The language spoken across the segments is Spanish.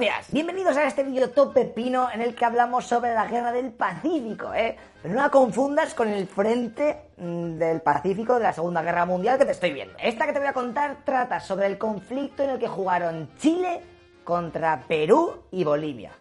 días. Bienvenidos a este vídeo top pepino en el que hablamos sobre la guerra del Pacífico, ¿eh? Pero no la confundas con el frente mm, del Pacífico de la Segunda Guerra Mundial que te estoy viendo. Esta que te voy a contar trata sobre el conflicto en el que jugaron Chile contra Perú y Bolivia.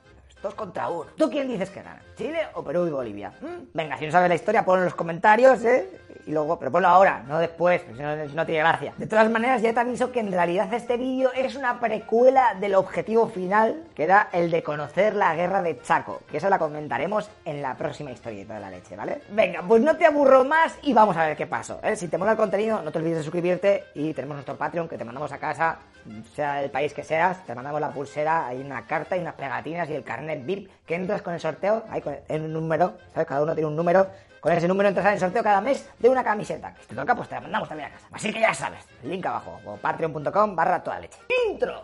Dos contra uno. ¿Tú quién dices que gana? ¿Chile o Perú y Bolivia? ¿Mm? Venga, si no sabes la historia, ponlo en los comentarios, ¿eh? Y luego, pero ponlo ahora, no después, si no, tiene gracia. De todas maneras, ya te aviso que en realidad este vídeo es una precuela del objetivo final, que era el de conocer la guerra de Chaco, que eso la comentaremos en la próxima historieta de la leche, ¿vale? Venga, pues no te aburro más y vamos a ver qué pasó. ¿eh? Si te mola el contenido, no te olvides de suscribirte y tenemos nuestro Patreon que te mandamos a casa, sea el país que seas, te mandamos la pulsera, hay una carta y unas pegatinas y el carnet VIP que entras con el sorteo, hay un número, ¿sabes? Cada uno tiene un número con ese número entras en el sorteo cada mes de una camiseta. Si te toca, pues te la mandamos también a casa. Así que ya sabes, link abajo, o patreon.com barra toda leche. ¡Intro!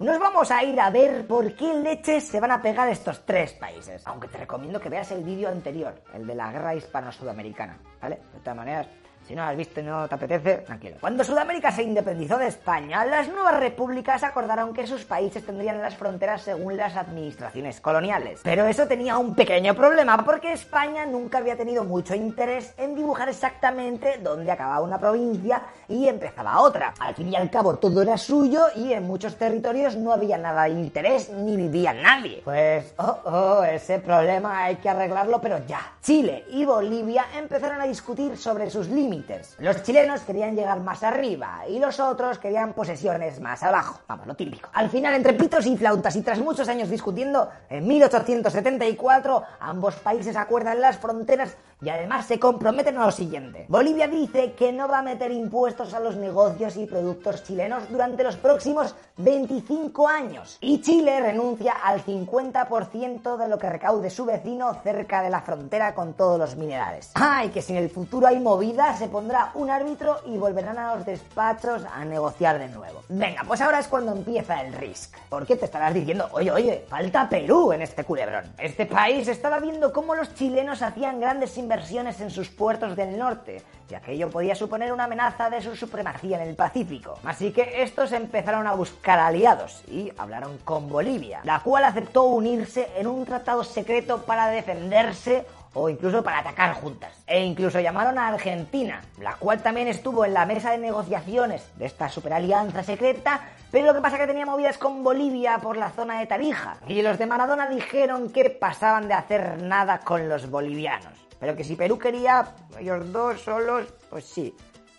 Nos vamos a ir a ver por qué leches se van a pegar estos tres países. Aunque te recomiendo que veas el vídeo anterior, el de la guerra hispano-sudamericana, ¿vale? De todas maneras, si no has visto y no te apetece, tranquilo. Cuando Sudamérica se independizó de España, las nuevas repúblicas acordaron que sus países tendrían las fronteras según las administraciones coloniales. Pero eso tenía un pequeño problema, porque España nunca había tenido mucho interés en dibujar exactamente dónde acababa una provincia y empezaba otra. Al fin y al cabo todo era suyo y en muchos territorios no había nada de interés ni vivía nadie. Pues, oh, oh, ese problema hay que arreglarlo, pero ya. Chile y Bolivia empezaron a discutir sobre sus límites los chilenos querían llegar más arriba y los otros querían posesiones más abajo. Vamos, lo típico. Al final, entre pitos y flautas y tras muchos años discutiendo, en 1874 ambos países acuerdan las fronteras y además se comprometen a lo siguiente. Bolivia dice que no va a meter impuestos a los negocios y productos chilenos durante los próximos 25 años. Y Chile renuncia al 50% de lo que recaude su vecino cerca de la frontera con todos los minerales. ¡Ay! que si en el futuro hay movidas, se pondrá un árbitro y volverán a los despachos a negociar de nuevo. Venga, pues ahora es cuando empieza el risk. ¿Por qué te estarás diciendo, oye, oye, falta Perú en este culebrón? Este país estaba viendo cómo los chilenos hacían grandes inversiones en sus puertos del norte, y aquello podía suponer una amenaza de su supremacía en el Pacífico. Así que estos empezaron a buscar aliados y hablaron con Bolivia, la cual aceptó unirse en un tratado secreto para defenderse o incluso para atacar juntas. E incluso llamaron a Argentina, la cual también estuvo en la mesa de negociaciones de esta superalianza secreta, pero lo que pasa es que tenía movidas con Bolivia por la zona de Tarija. Y los de Maradona dijeron que pasaban de hacer nada con los bolivianos. Pero que si Perú quería ellos dos solos, pues sí.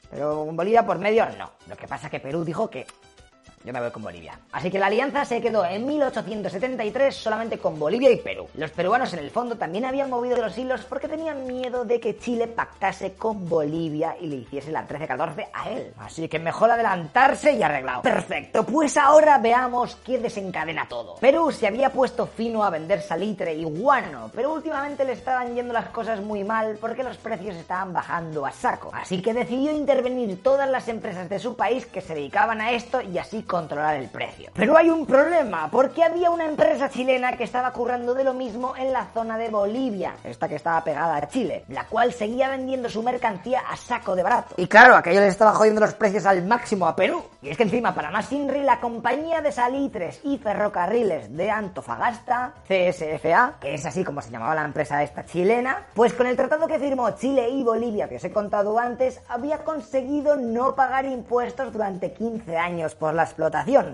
Pero Bolivia por medio no. Lo que pasa es que Perú dijo que yo me voy con Bolivia. Así que la alianza se quedó en 1873 solamente con Bolivia y Perú. Los peruanos en el fondo también habían movido los hilos porque tenían miedo de que Chile pactase con Bolivia y le hiciese la 13-14 a él. Así que mejor adelantarse y arreglado. Perfecto, pues ahora veamos qué desencadena todo. Perú se había puesto fino a vender salitre y guano, pero últimamente le estaban yendo las cosas muy mal porque los precios estaban bajando a saco. Así que decidió intervenir todas las empresas de su país que se dedicaban a esto y así controlar el precio. Pero hay un problema, porque había una empresa chilena que estaba currando de lo mismo en la zona de Bolivia, esta que estaba pegada a Chile, la cual seguía vendiendo su mercancía a saco de barato. Y claro, aquello les estaba jodiendo los precios al máximo a Perú. Y es que encima, para más Inri, la compañía de salitres y ferrocarriles de Antofagasta, CSFA, que es así como se llamaba la empresa esta chilena, pues con el tratado que firmó Chile y Bolivia, que os he contado antes, había conseguido no pagar impuestos durante 15 años por las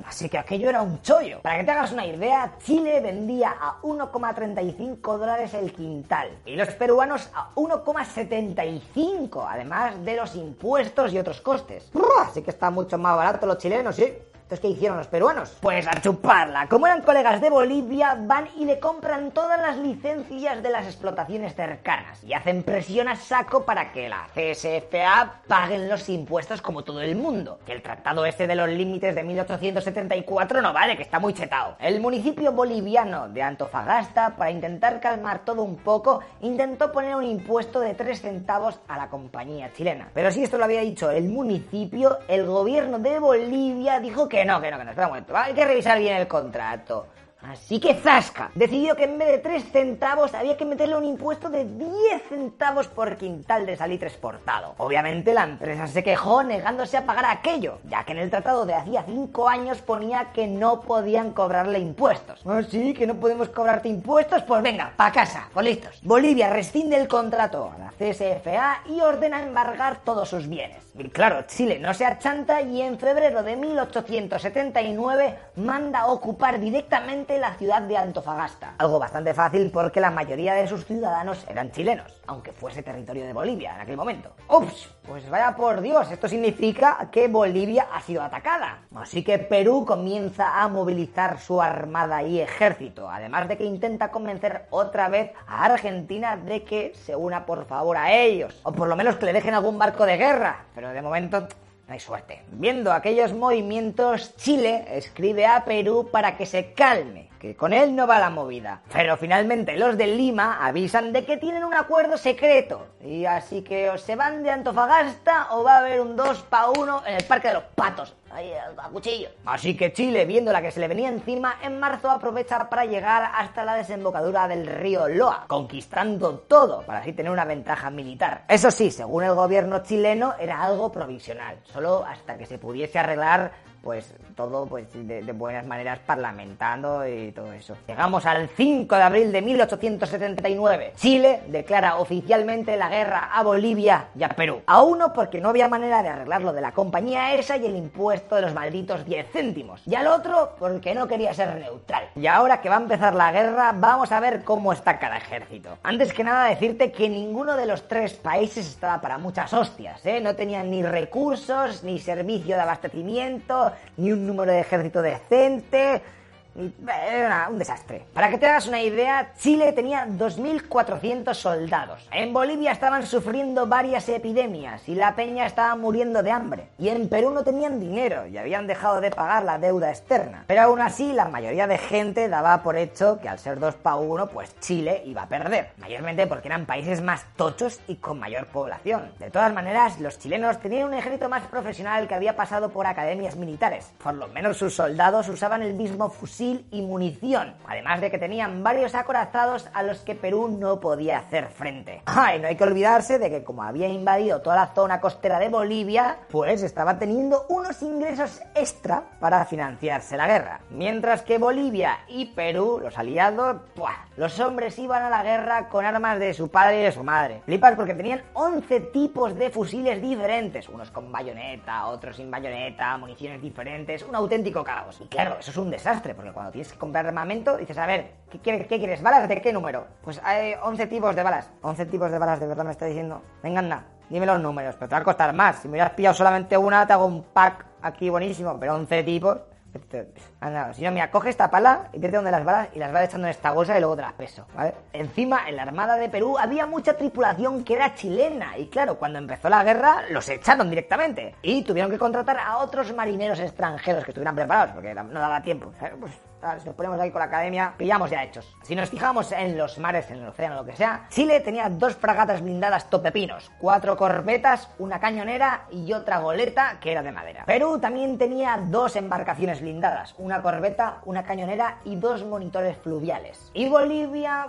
Así que aquello era un chollo. Para que te hagas una idea, Chile vendía a 1,35 dólares el quintal y los peruanos a 1,75, además de los impuestos y otros costes. Así que está mucho más barato los chilenos, sí. Entonces, ¿qué hicieron los peruanos? Pues a chuparla. Como eran colegas de Bolivia, van y le compran todas las licencias de las explotaciones cercanas y hacen presión a saco para que la CSFA paguen los impuestos como todo el mundo. Que el tratado este de los límites de 1874 no vale, que está muy chetado. El municipio boliviano de Antofagasta, para intentar calmar todo un poco, intentó poner un impuesto de 3 centavos a la compañía chilena. Pero si esto lo había dicho el municipio, el gobierno de Bolivia dijo que que no, que no, que no, espera un momento. Hay que revisar bien el contrato. Así que Zasca decidió que en vez de 3 centavos había que meterle un impuesto de 10 centavos por quintal de salitre exportado. Obviamente la empresa se quejó negándose a pagar aquello, ya que en el tratado de hacía 5 años ponía que no podían cobrarle impuestos. ¿Ah, sí? ¿Que no podemos cobrarte impuestos? Pues venga, pa' casa, pues listos. Bolivia rescinde el contrato a la CSFA y ordena embargar todos sus bienes. Y claro, Chile no se achanta y en febrero de 1879 manda ocupar directamente la ciudad de Antofagasta. Algo bastante fácil porque la mayoría de sus ciudadanos eran chilenos, aunque fuese territorio de Bolivia en aquel momento. ¡Ups! Pues vaya por Dios, esto significa que Bolivia ha sido atacada. Así que Perú comienza a movilizar su armada y ejército, además de que intenta convencer otra vez a Argentina de que se una por favor a ellos, o por lo menos que le dejen algún barco de guerra. Pero de momento no hay suerte. Viendo aquellos movimientos, Chile escribe a Perú para que se calme, que con él no va la movida. Pero finalmente los de Lima avisan de que tienen un acuerdo secreto. Y así que o se van de Antofagasta o va a haber un 2 para 1 en el Parque de los Patos. A cuchillo. Así que Chile, viendo la que se le venía encima, en marzo aprovecha para llegar hasta la desembocadura del río Loa, conquistando todo para así tener una ventaja militar. Eso sí, según el gobierno chileno, era algo provisional, solo hasta que se pudiese arreglar pues todo pues de, buenas maneras parlamentando y todo eso. Llegamos al 5 de abril de 1879. Chile declara oficialmente la guerra a Bolivia y a Perú. A uno porque no había manera de arreglarlo de la compañía esa y el impuesto de los malditos 10 céntimos. Y al otro porque no quería ser neutral. Y ahora que va a empezar la guerra, vamos a ver cómo está cada ejército. Antes que nada decirte que ninguno de los tres países estaba para muchas hostias, ¿eh? No tenían ni recursos, ni servicio de abastecimiento, ni un número de ejército decente. Era un desastre. Para que te hagas una idea, Chile tenía 2.400 soldados. En Bolivia estaban sufriendo varias epidemias y la peña estaba muriendo de hambre. Y en Perú no tenían dinero y habían dejado de pagar la deuda externa. Pero aún así, la mayoría de gente daba por hecho que al ser 2 para 1, pues Chile iba a perder. Mayormente porque eran países más tochos y con mayor población. De todas maneras, los chilenos tenían un ejército más profesional que había pasado por academias militares. Por lo menos sus soldados usaban el mismo fusil y munición, además de que tenían varios acorazados a los que Perú no podía hacer frente. Ay, no hay que olvidarse de que como había invadido toda la zona costera de Bolivia, pues estaba teniendo unos ingresos extra para financiarse la guerra. Mientras que Bolivia y Perú, los aliados, los hombres iban a la guerra con armas de su padre y de su madre. Flipas porque tenían 11 tipos de fusiles diferentes, unos con bayoneta, otros sin bayoneta, municiones diferentes, un auténtico caos. Y claro, eso es un desastre, porque cuando tienes que comprar armamento, dices, a ver, ¿qué quieres? ¿Qué quieres? ¿Balas de qué número? Pues hay 11 tipos de balas. 11 tipos de balas, de verdad me está diciendo. Venga, anda, dime los números, pero te va a costar más. Si me hubieras pillado solamente una, te hago un pack aquí buenísimo, pero 11 tipos. Anda, si no, mira, coge esta pala y vete donde las balas y las vas echando en esta bolsa y luego te las peso, ¿vale? Encima, en la Armada de Perú había mucha tripulación que era chilena y claro, cuando empezó la guerra los echaron directamente y tuvieron que contratar a otros marineros extranjeros que estuvieran preparados porque no daba tiempo. Pues, si nos ponemos ahí con la academia, pillamos ya hechos. Si nos fijamos en los mares, en el océano, lo que sea, Chile tenía dos fragatas blindadas topepinos, cuatro corbetas, una cañonera y otra goleta que era de madera. Perú también tenía dos embarcaciones blindadas, una corbeta, una cañonera y dos monitores fluviales. Y Bolivia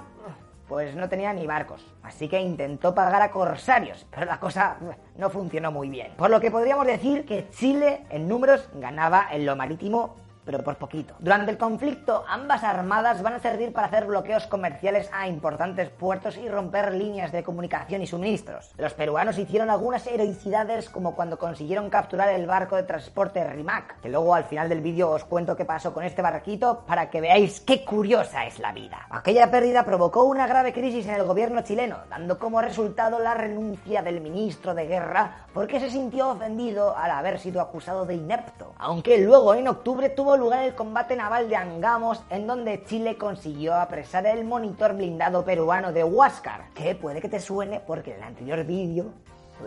pues no tenía ni barcos, así que intentó pagar a corsarios, pero la cosa no funcionó muy bien. Por lo que podríamos decir que Chile en números ganaba en lo marítimo pero por poquito. Durante el conflicto, ambas armadas van a servir para hacer bloqueos comerciales a importantes puertos y romper líneas de comunicación y suministros. Los peruanos hicieron algunas heroicidades como cuando consiguieron capturar el barco de transporte Rimac, que luego al final del vídeo os cuento qué pasó con este barquito para que veáis qué curiosa es la vida. Aquella pérdida provocó una grave crisis en el gobierno chileno, dando como resultado la renuncia del ministro de guerra porque se sintió ofendido al haber sido acusado de inepto, aunque luego en octubre tuvo lugar el combate naval de Angamos, en donde Chile consiguió apresar el monitor blindado peruano de Huáscar, que puede que te suene porque en el anterior vídeo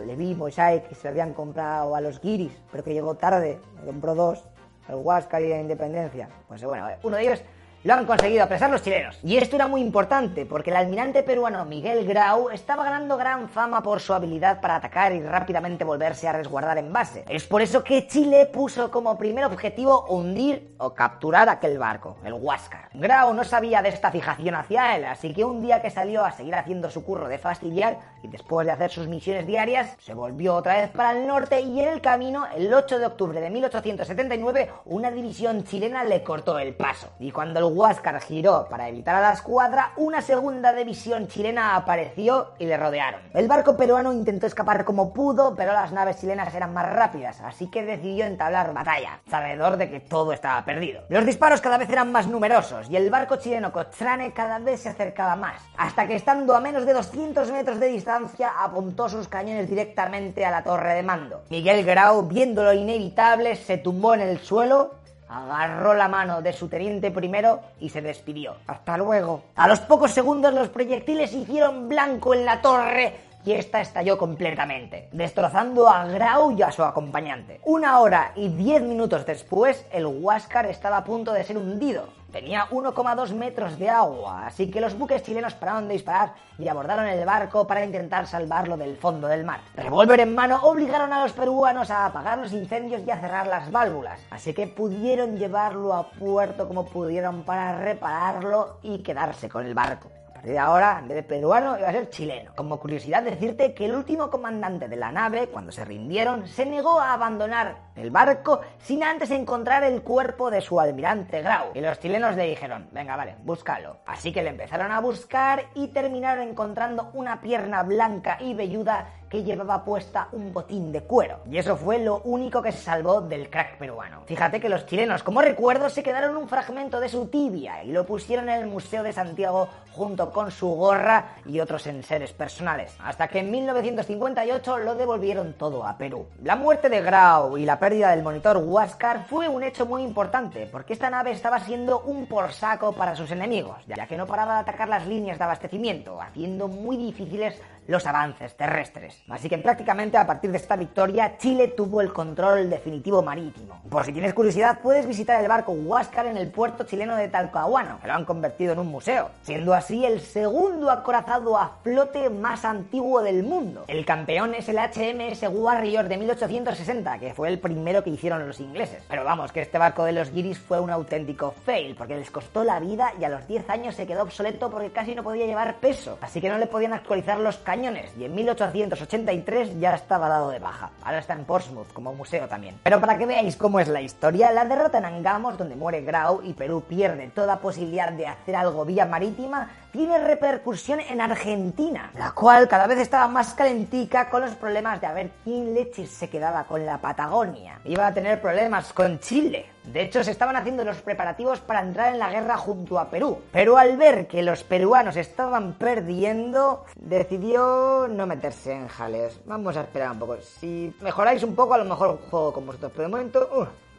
le vimos a que se habían comprado a los guiris, pero que llegó tarde, me compró dos, el Huáscar y la Independencia. Pues bueno, uno de ellos Lo han conseguido apresar los chilenos. Y esto era muy importante porque el almirante peruano Miguel Grau estaba ganando gran fama por su habilidad para atacar y rápidamente volverse a resguardar en base. Es por eso que Chile puso como primer objetivo hundir o capturar aquel barco, el Huáscar. Grau no sabía de esta fijación hacia él, así que un día que salió a seguir haciendo su curro de fastidiar y después de hacer sus misiones diarias, se volvió otra vez para el norte y en el camino, el 8 de octubre de 1879, una división chilena le cortó el paso. Y cuando el Huáscar giró para evitar a la escuadra, una segunda división chilena apareció y le rodearon. El barco peruano intentó escapar como pudo, pero las naves chilenas eran más rápidas, así que decidió entablar batalla, sabedor de que todo estaba perdido. Los disparos cada vez eran más numerosos y el barco chileno Cochrane cada vez se acercaba más, hasta que estando a menos de 200 metros de distancia apuntó sus cañones directamente a la torre de mando. Miguel Grau, viendo lo inevitable, se tumbó en el suelo agarró la mano de su teniente primero y se despidió. Hasta luego. A los pocos segundos los proyectiles hicieron blanco en la torre y esta estalló completamente, destrozando a Grau y a su acompañante. Una hora y diez minutos después, el Huáscar estaba a punto de ser hundido. Tenía 1,2 metros de agua, así que los buques chilenos pararon de disparar y abordaron el barco para intentar salvarlo del fondo del mar. Revólver en mano obligaron a los peruanos a apagar los incendios y a cerrar las válvulas, así que pudieron llevarlo a puerto como pudieron para repararlo y quedarse con el barco de ahora, en vez de peruano, iba a ser chileno. Como curiosidad, decirte que el último comandante de la nave, cuando se rindieron, se negó a abandonar el barco sin antes encontrar el cuerpo de su almirante Grau. Y los chilenos le dijeron, venga, vale, búscalo. Así que le empezaron a buscar y terminaron encontrando una pierna blanca y velluda que llevaba puesta un botín de cuero. Y eso fue lo único que se salvó del crack peruano. Fíjate que los chilenos, como recuerdo, se quedaron un fragmento de su tibia y lo pusieron en el Museo de Santiago junto con su gorra y otros enseres personales. Hasta que en 1958 lo devolvieron todo a Perú. La muerte de Grau y la pérdida del monitor Huáscar fue un hecho muy importante, porque esta nave estaba siendo un por saco para sus enemigos, ya que no paraba de atacar las líneas de abastecimiento, haciendo muy difíciles los avances terrestres. Así que prácticamente a partir de esta victoria, Chile tuvo el control definitivo marítimo. Por si tienes curiosidad, puedes visitar el barco Huáscar en el puerto chileno de Talcahuano, que lo han convertido en un museo, siendo así el segundo acorazado a flote más antiguo del mundo. El campeón es el HMS Warrior de 1860, que fue el primero que hicieron los ingleses. Pero vamos, que este barco de los guiris fue un auténtico fail, porque les costó la vida y a los 10 años se quedó obsoleto porque casi no podía llevar peso, así que no le podían actualizar los cañones, y en 1883 ya estaba dado de baja. Ahora está en Portsmouth como museo también. Pero para que veáis cómo es la historia, la derrota en Angamos, donde muere Grau y Perú pierde toda posibilidad de hacer algo vía marítima, tiene repercusión en Argentina, la cual cada vez estaba más calentica con los problemas de a ver quién leches se quedaba con la Patagonia. Iba a tener problemas con Chile. De hecho, se estaban haciendo los preparativos para entrar en la guerra junto a Perú. Pero al ver que los peruanos estaban perdiendo, decidió no meterse en jales. Vamos a esperar un poco. Si mejoráis un poco, a lo mejor juego con vosotros. Pero de momento...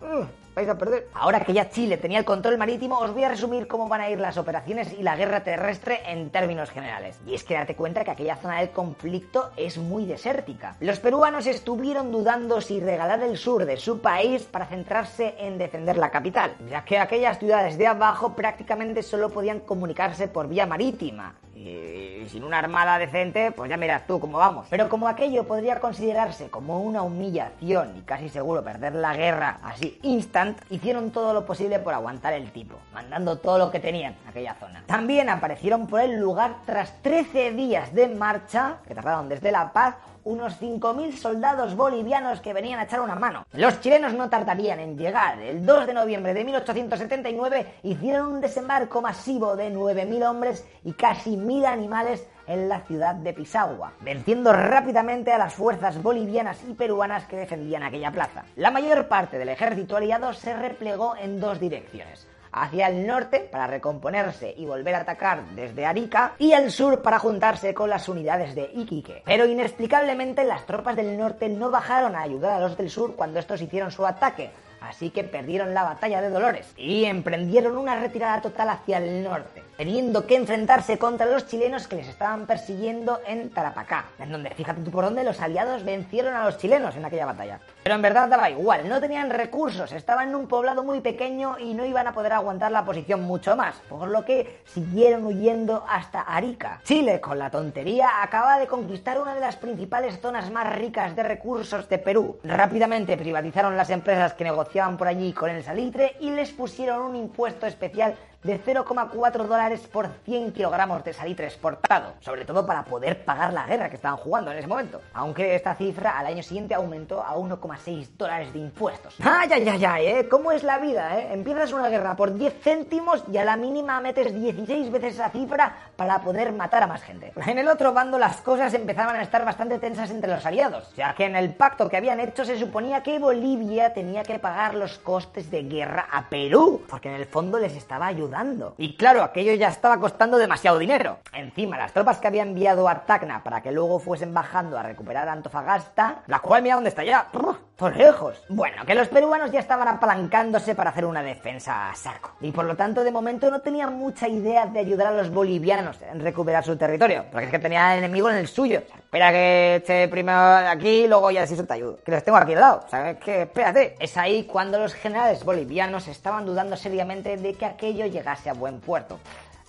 Uh, uh vais a perder. Ahora que ya Chile tenía el control marítimo, os voy a resumir cómo van a ir las operaciones y la guerra terrestre en términos generales. Y es que date cuenta que aquella zona del conflicto es muy desértica. Los peruanos estuvieron dudando si regalar el sur de su país para centrarse en defender la capital, ya que aquellas ciudades de abajo prácticamente solo podían comunicarse por vía marítima. Y sin una armada decente, pues ya miras tú cómo vamos. Pero como aquello podría considerarse como una humillación y casi seguro perder la guerra así instant, hicieron todo lo posible por aguantar el tipo, mandando todo lo que tenían a aquella zona. También aparecieron por el lugar tras 13 días de marcha, que tardaron desde La Paz, unos 5.000 soldados bolivianos que venían a echar una mano. Los chilenos no tardarían en llegar. El 2 de noviembre de 1879 hicieron un desembarco masivo de 9.000 hombres y casi 1.000 animales en la ciudad de Pisagua, venciendo rápidamente a las fuerzas bolivianas y peruanas que defendían aquella plaza. La mayor parte del ejército aliado se replegó en dos direcciones hacia el norte para recomponerse y volver a atacar desde Arica y al sur para juntarse con las unidades de Iquique. Pero inexplicablemente las tropas del norte no bajaron a ayudar a los del sur cuando estos hicieron su ataque, así que perdieron la batalla de Dolores y emprendieron una retirada total hacia el norte, teniendo que enfrentarse contra los chilenos que les estaban persiguiendo en Tarapacá, en donde fíjate tú por dónde los aliados vencieron a los chilenos en aquella batalla. Pero en verdad daba igual, no tenían recursos, estaban en un poblado muy pequeño y no iban a poder aguantar la posición mucho más, por lo que siguieron huyendo hasta Arica. Chile, con la tontería, acaba de conquistar una de las principales zonas más ricas de recursos de Perú. Rápidamente privatizaron las empresas que negociaban por allí con el salitre y les pusieron un impuesto especial de 0,4 dólares por 100 kilogramos de salitre exportado, sobre todo para poder pagar la guerra que estaban jugando en ese momento. Aunque esta cifra al año siguiente aumentó a 1,6 dólares de impuestos. ¡Ay, ay, ay, ay! ¿eh? ¿Cómo es la vida, eh? Empiezas una guerra por 10 céntimos y a la mínima metes 16 veces esa cifra para poder matar a más gente. En el otro bando las cosas empezaban a estar bastante tensas entre los aliados, ya que en el pacto que habían hecho se suponía que Bolivia tenía que pagar los costes de guerra a Perú, porque en el fondo les estaba ayudando y claro, aquello ya estaba costando demasiado dinero. Encima, las tropas que había enviado a Tacna para que luego fuesen bajando a recuperar Antofagasta, la cual mira dónde está ya, por lejos. Bueno, que los peruanos ya estaban apalancándose para hacer una defensa a saco. Y por lo tanto, de momento no tenían mucha idea de ayudar a los bolivianos en recuperar su territorio. Porque es que tenía al enemigo en el suyo. Espera que esté primero aquí, luego ya sí te ayudo. Que los tengo aquí al lado. ¿Sabes qué? Espérate. Es ahí cuando los generales bolivianos estaban dudando seriamente de que aquello llegase a buen puerto.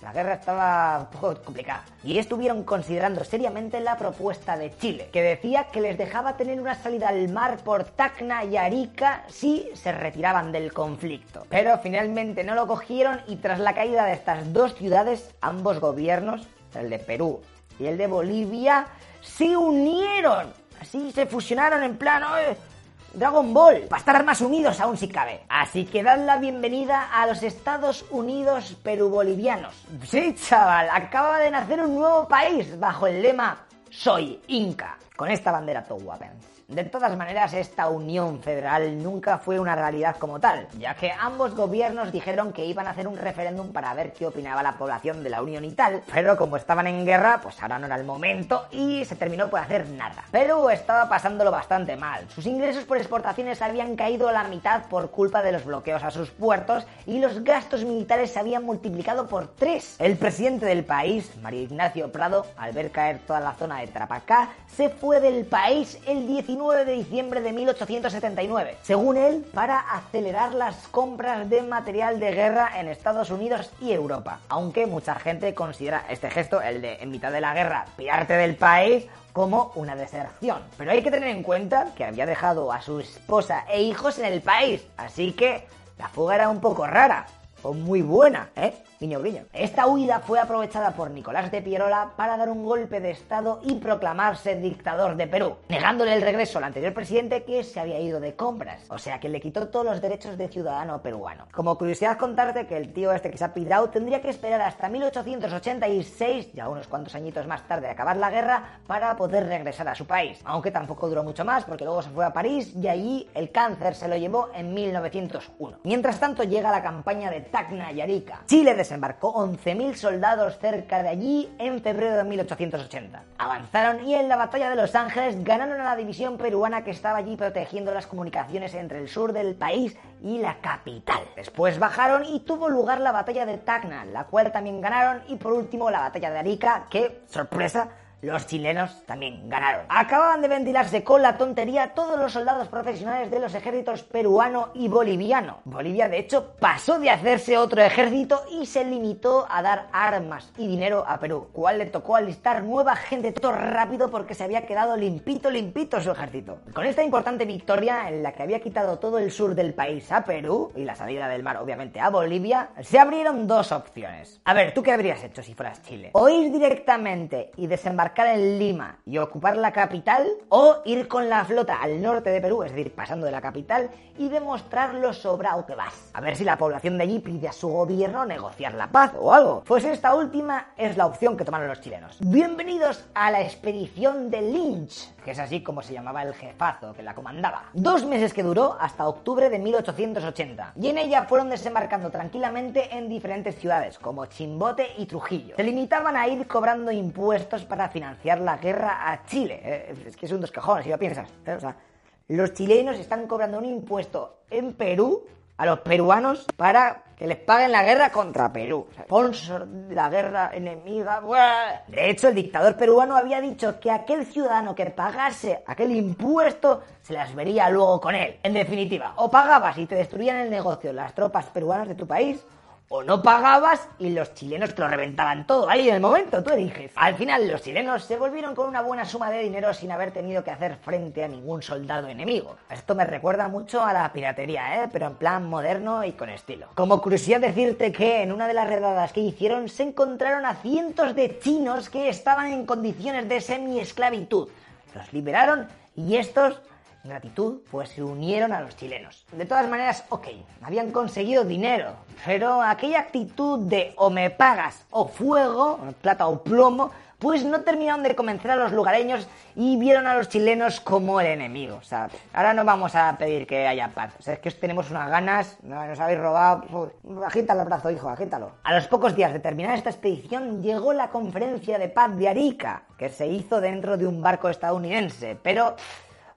La guerra estaba un poco complicada y estuvieron considerando seriamente la propuesta de Chile, que decía que les dejaba tener una salida al mar por Tacna y Arica si se retiraban del conflicto. Pero finalmente no lo cogieron y tras la caída de estas dos ciudades, ambos gobiernos, el de Perú y el de Bolivia, se unieron. Así se fusionaron en plan, Dragon Ball, para estar más unidos aún si cabe. Así que dan la bienvenida a los Estados Unidos perubolivianos. Sí, chaval, acaba de nacer un nuevo país bajo el lema Soy Inca, con esta bandera todo Weapons. De todas maneras, esta unión federal nunca fue una realidad como tal, ya que ambos gobiernos dijeron que iban a hacer un referéndum para ver qué opinaba la población de la unión y tal, pero como estaban en guerra, pues ahora no era el momento y se terminó por hacer nada. Perú estaba pasándolo bastante mal. Sus ingresos por exportaciones habían caído a la mitad por culpa de los bloqueos a sus puertos y los gastos militares se habían multiplicado por tres. El presidente del país, Mario Ignacio Prado, al ver caer toda la zona de Trapacá, se fue del país el 19 de diciembre de 1879, según él, para acelerar las compras de material de guerra en Estados Unidos y Europa. Aunque mucha gente considera este gesto, el de en mitad de la guerra pirarte del país, como una deserción. Pero hay que tener en cuenta que había dejado a su esposa e hijos en el país, así que la fuga era un poco rara, o muy buena, ¿eh? Esta huida fue aprovechada por Nicolás de Pierola para dar un golpe de Estado y proclamarse dictador de Perú, negándole el regreso al anterior presidente que se había ido de compras. O sea que le quitó todos los derechos de ciudadano peruano. Como curiosidad contarte que el tío este que se ha pidrado tendría que esperar hasta 1886, ya unos cuantos añitos más tarde de acabar la guerra, para poder regresar a su país. Aunque tampoco duró mucho más porque luego se fue a París y allí el cáncer se lo llevó en 1901. Mientras tanto llega la campaña de Tacna y Arica. Chile desembarcó 11.000 soldados cerca de allí en febrero de 1880. Avanzaron y en la batalla de Los Ángeles ganaron a la división peruana que estaba allí protegiendo las comunicaciones entre el sur del país y la capital. Después bajaron y tuvo lugar la batalla de Tacna, la cual también ganaron, y por último la batalla de Arica, que, sorpresa, los chilenos también ganaron. Acababan de ventilarse con la tontería todos los soldados profesionales de los ejércitos peruano y boliviano. Bolivia, de hecho, pasó de hacerse otro ejército y se limitó a dar armas y dinero a Perú, cual le tocó alistar nueva gente todo rápido porque se había quedado limpito, limpito su ejército. Con esta importante victoria, en la que había quitado todo el sur del país a Perú y la salida del mar, obviamente, a Bolivia, se abrieron dos opciones. A ver, ¿tú qué habrías hecho si fueras Chile? O ir directamente y desembarcar en Lima y ocupar la capital o ir con la flota al norte de Perú, es decir, pasando de la capital y demostrar lo sobrado. A ver si la población de allí pide a su gobierno negociar la paz o algo. Pues esta última es la opción que tomaron los chilenos. Bienvenidos a la expedición de Lynch, que es así como se llamaba el jefazo que la comandaba. Dos meses que duró hasta octubre de 1880 y en ella fueron desembarcando tranquilamente en diferentes ciudades como Chimbote y Trujillo. Se limitaban a ir cobrando impuestos para financiar la guerra a Chile. Eh, es que es un dos si lo piensas. ¿eh? Los chilenos están cobrando un impuesto en Perú a los peruanos para que les paguen la guerra contra Perú. sponsor de la guerra enemiga. De hecho, el dictador peruano había dicho que aquel ciudadano que pagase aquel impuesto se las vería luego con él. En definitiva, o pagabas y te destruían el negocio las tropas peruanas de tu país, o no pagabas y los chilenos te lo reventaban todo ahí en el momento, tú eliges. Al final los chilenos se volvieron con una buena suma de dinero sin haber tenido que hacer frente a ningún soldado enemigo. Esto me recuerda mucho a la piratería, ¿eh? pero en plan moderno y con estilo. Como curiosidad decirte que en una de las redadas que hicieron se encontraron a cientos de chinos que estaban en condiciones de semi-esclavitud. Los liberaron y estos gratitud, pues se unieron a los chilenos. De todas maneras, ok, habían conseguido dinero, pero aquella actitud de o me pagas o fuego, plata o plomo, pues no terminaron de convencer a los lugareños y vieron a los chilenos como el enemigo. O sea, ahora no vamos a pedir que haya paz. O sea, es que tenemos unas ganas, nos habéis robado. Agítalo el brazo, hijo, agítalo. A los pocos días de terminar esta expedición llegó la conferencia de paz de Arica, que se hizo dentro de un barco estadounidense, pero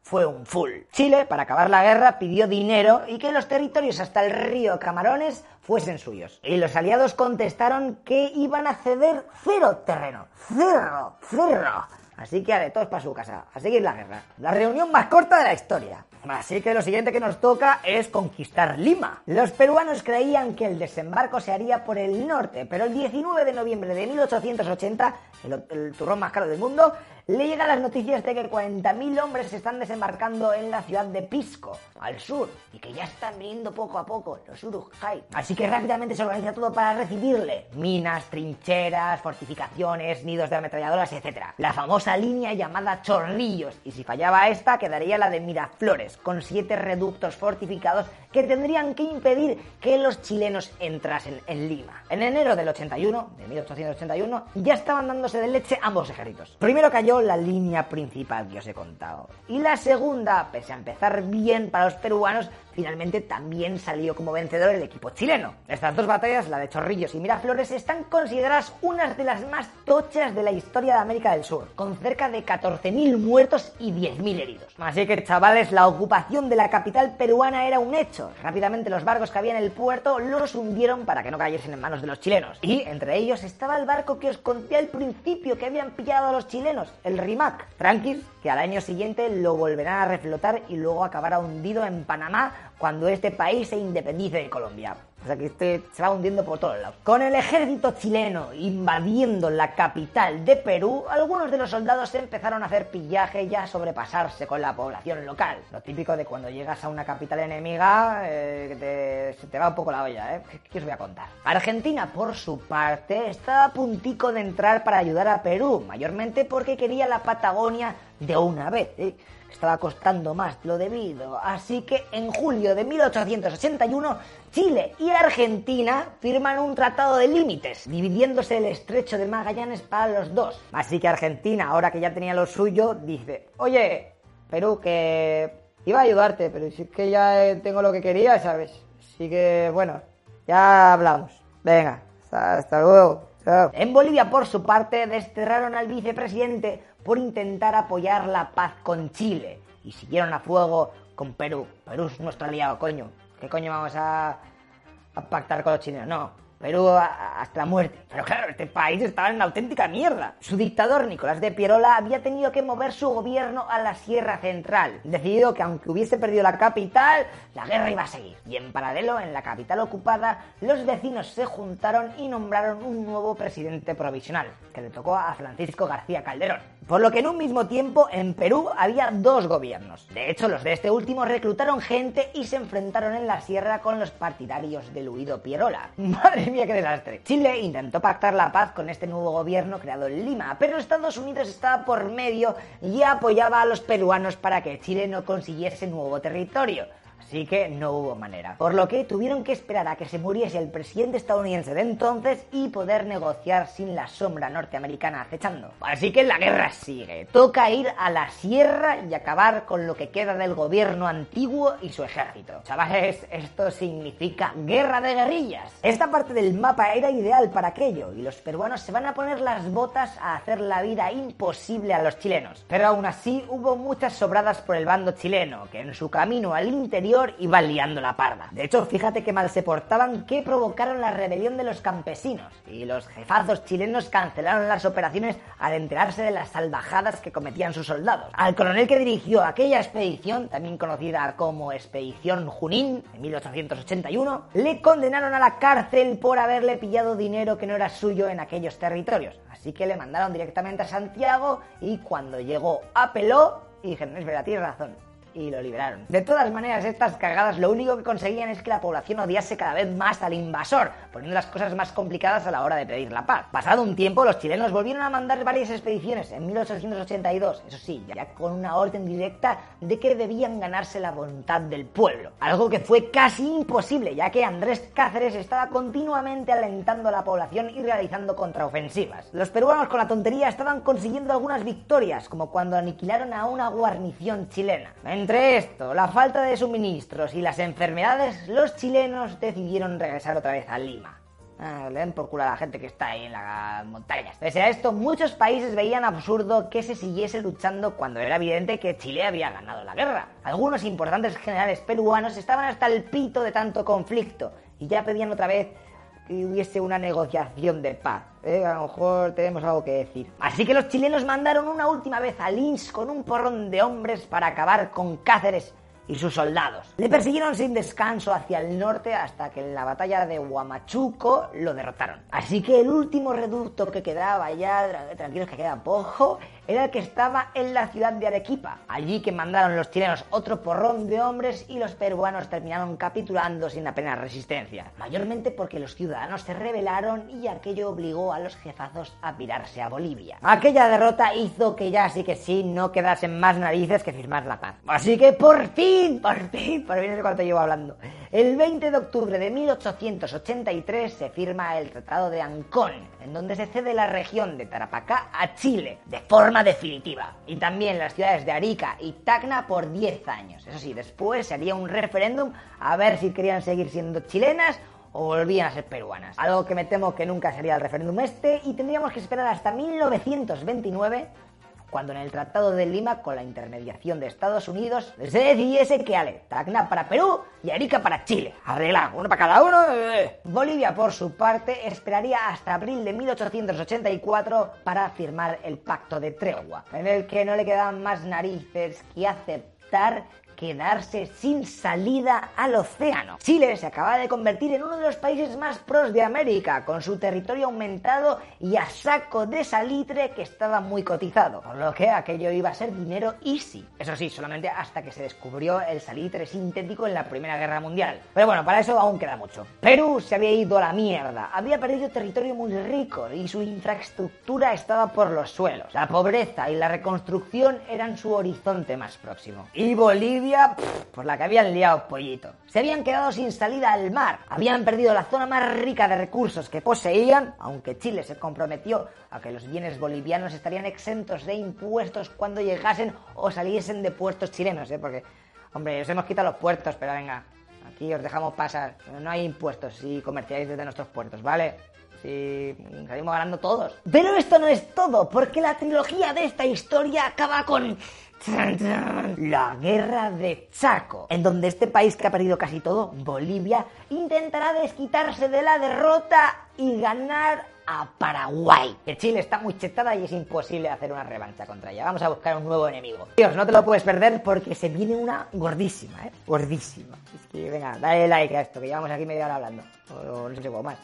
fue un full. Chile, para acabar la guerra, pidió dinero y que los territorios hasta el río Camarones fuesen suyos. Y los aliados contestaron que iban a ceder cero terreno. Cero, cero. Así que a de todos para su casa, a seguir la guerra. La reunión más corta de la historia. Así que lo siguiente que nos toca es conquistar Lima. Los peruanos creían que el desembarco se haría por el norte, pero el 19 de noviembre de 1880, el, el turrón más caro del mundo, le llegan las noticias de que 40.000 hombres se están desembarcando en la ciudad de Pisco, al sur, y que ya están viniendo poco a poco los Urujai. Así que rápidamente se organiza todo para recibirle. Minas, trincheras, fortificaciones, nidos de ametralladoras, etc. La famosa línea llamada Chorrillos, y si fallaba esta, quedaría la de Miraflores, con siete reductos fortificados que tendrían que impedir que los chilenos entrasen en Lima. En enero del 81, de 1881, ya estaban dándose de leche ambos ejércitos. Primero cayó la línea principal que os he contado. Y la segunda, pese a empezar bien para los peruanos, finalmente también salió como vencedor el equipo chileno. Estas dos batallas, la de Chorrillos y Miraflores, están consideradas unas de las más tochas de la historia de América del Sur, con cerca de 14.000 muertos y 10.000 heridos. Así que, chavales, la ocupación de la capital peruana era un hecho. Rápidamente los barcos que había en el puerto los hundieron para que no cayesen en manos de los chilenos. Y entre ellos estaba el barco que os conté al principio que habían pillado a los chilenos, el Rimac. Tranquis, que al año siguiente lo volverán a reflotar y luego acabará hundido en Panamá cuando este país se independice de Colombia. O sea que este se va hundiendo por todos lados. Con el ejército chileno invadiendo la capital de Perú, algunos de los soldados empezaron a hacer pillaje y a sobrepasarse con la población local. Lo típico de cuando llegas a una capital enemiga, eh, se te va un poco la olla, ¿eh? ¿Qué os voy a contar? Argentina, por su parte, está a puntico de entrar para ayudar a Perú, mayormente porque quería la Patagonia de una vez. ¿eh? Estaba costando más lo debido. Así que en julio de 1881, Chile y Argentina firman un tratado de límites, dividiéndose el estrecho de Magallanes para los dos. Así que Argentina, ahora que ya tenía lo suyo, dice, oye, Perú, que iba a ayudarte, pero si es que ya eh, tengo lo que quería, ¿sabes? Así que, bueno, ya hablamos. Venga, hasta, luego. En Bolivia, por su parte, desterraron al vicepresidente por intentar apoyar la paz con Chile y siguieron a fuego con Perú. Perú es nuestro aliado, coño. ¿Qué coño vamos a, pactar con los chilenos? No, Perú hasta la muerte. Pero claro, este país estaba en una auténtica mierda. Su dictador, Nicolás de Pierola, había tenido que mover su gobierno a la Sierra Central, decidido que aunque hubiese perdido la capital, la guerra iba a seguir. Y en paralelo, en la capital ocupada, los vecinos se juntaron y nombraron un nuevo presidente provisional, le tocó a Francisco García Calderón. Por lo que en un mismo tiempo en Perú había dos gobiernos. De hecho, los de este último reclutaron gente y se enfrentaron en la sierra con los partidarios del huido Pierola. Madre mía, qué desastre. Chile intentó pactar la paz con este nuevo gobierno creado en Lima, pero Estados Unidos estaba por medio y apoyaba a los peruanos para que Chile no consiguiese nuevo territorio. Así que no hubo manera. Por lo que tuvieron que esperar a que se muriese el presidente estadounidense de entonces y poder negociar sin la sombra norteamericana acechando. Así que la guerra sigue. Toca ir a la sierra y acabar con lo que queda del gobierno antiguo y su ejército. Chavales, esto significa guerra de guerrillas. Esta parte del mapa era ideal para aquello y los peruanos se van a poner las botas a hacer la vida imposible a los chilenos. Pero aún así hubo muchas sobradas por el bando chileno, que en su camino al interior iban liando la parda. De hecho, fíjate qué mal se portaban que provocaron la rebelión de los campesinos y los jefazos chilenos cancelaron las operaciones al enterarse de las salvajadas que cometían sus soldados. Al coronel que dirigió aquella expedición, también conocida como Expedición Junín, en 1881, le condenaron a la cárcel por haberle pillado dinero que no era suyo en aquellos territorios. Así que le mandaron directamente a Santiago y cuando llegó apeló y dijeron, es verdad, tienes razón, y lo liberaron. De todas maneras, estas cagadas lo único que conseguían es que la población odiase cada vez más al invasor, poniendo las cosas más complicadas a la hora de pedir la paz. Pasado un tiempo, los chilenos volvieron a mandar varias expediciones en 1882, eso sí, ya con una orden directa de que debían ganarse la voluntad del pueblo. Algo que fue casi imposible, ya que Andrés Cáceres estaba continuamente alentando a la población y realizando contraofensivas. Los peruanos con la tontería estaban consiguiendo algunas victorias, como cuando aniquilaron a una guarnición chilena. Entre esto, la falta de suministros y las enfermedades, los chilenos decidieron regresar otra vez a Lima. Ah, le den por culo a la gente que está ahí en las montañas. Pese a esto, muchos países veían absurdo que se siguiese luchando cuando era evidente que Chile había ganado la guerra. Algunos importantes generales peruanos estaban hasta el pito de tanto conflicto y ya pedían otra vez que hubiese una negociación de paz. ¿eh? A lo mejor tenemos algo que decir. Así que los chilenos mandaron una última vez a Lins con un porrón de hombres para acabar con Cáceres y sus soldados. Le persiguieron sin descanso hacia el norte hasta que en la batalla de Huamachuco lo derrotaron. Así que el último reducto que quedaba ya, tranquilos que queda poco, era el que estaba en la ciudad de Arequipa. Allí que mandaron los chilenos otro porrón de hombres y los peruanos terminaron capitulando sin apenas resistencia. Mayormente porque los ciudadanos se rebelaron y aquello obligó a los jefazos a pirarse a Bolivia. Aquella derrota hizo que ya sí que sí no quedasen más narices que firmar la paz. Así que por fin, por fin, por fin es cuánto llevo hablando. El 20 de octubre de 1883 se firma el Tratado de Ancón, en donde se cede la región de Tarapacá a Chile, de forma definitiva. Y también las ciudades de Arica y Tacna por 10 años. Eso sí, después se haría un referéndum a ver si querían seguir siendo chilenas o volvían a ser peruanas. Algo que me temo que nunca sería el referéndum este y tendríamos que esperar hasta 1929 cuando en el Tratado de Lima, con la intermediación de Estados Unidos, se decidiese que Ale, Tacna para Perú y Arica para Chile. Arreglado, uno para cada uno. Bolivia, por su parte, esperaría hasta abril de 1884 para firmar el Pacto de Tregua, en el que no le quedaban más narices que aceptar quedarse sin salida al océano. Chile se acaba de convertir en uno de los países más pros de América, con su territorio aumentado y a saco de salitre que estaba muy cotizado, por lo que aquello iba a ser dinero easy. Eso sí, solamente hasta que se descubrió el salitre sintético en la Primera Guerra Mundial. Pero bueno, para eso aún queda mucho. Perú se había ido a la mierda, había perdido territorio muy rico y su infraestructura estaba por los suelos. La pobreza y la reconstrucción eran su horizonte más próximo. Y Bolivia por la que habían liado pollito. Se habían quedado sin salida al mar, habían perdido la zona más rica de recursos que poseían, aunque Chile se comprometió a que los bienes bolivianos estarían exentos de impuestos cuando llegasen o saliesen de puertos chilenos, ¿eh? porque, hombre, os hemos quitado los puertos, pero venga, aquí os dejamos pasar, no hay impuestos si comerciáis desde nuestros puertos, ¿vale? Si salimos ganando todos. Pero esto no es todo, porque la trilogía de esta historia acaba con la guerra de Chaco, en donde este país que ha perdido casi todo, Bolivia, intentará desquitarse de la derrota y ganar a Paraguay. Que Chile está muy chetada y es imposible hacer una revancha contra ella. Vamos a buscar un nuevo enemigo. Dios, no te lo puedes perder porque se viene una gordísima, ¿eh? Gordísima. Es que venga, dale like a esto, que llevamos aquí media hora hablando. O no sé cómo más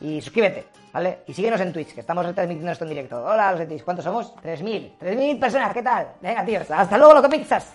y suscríbete, ¿vale? Y síguenos en Twitch, que estamos retransmitiendo esto en directo. Hola, los de Twitch, ¿cuántos somos? 3.000. 3.000 personas, ¿qué tal? Venga, tíos, hasta luego, lo que pizzas.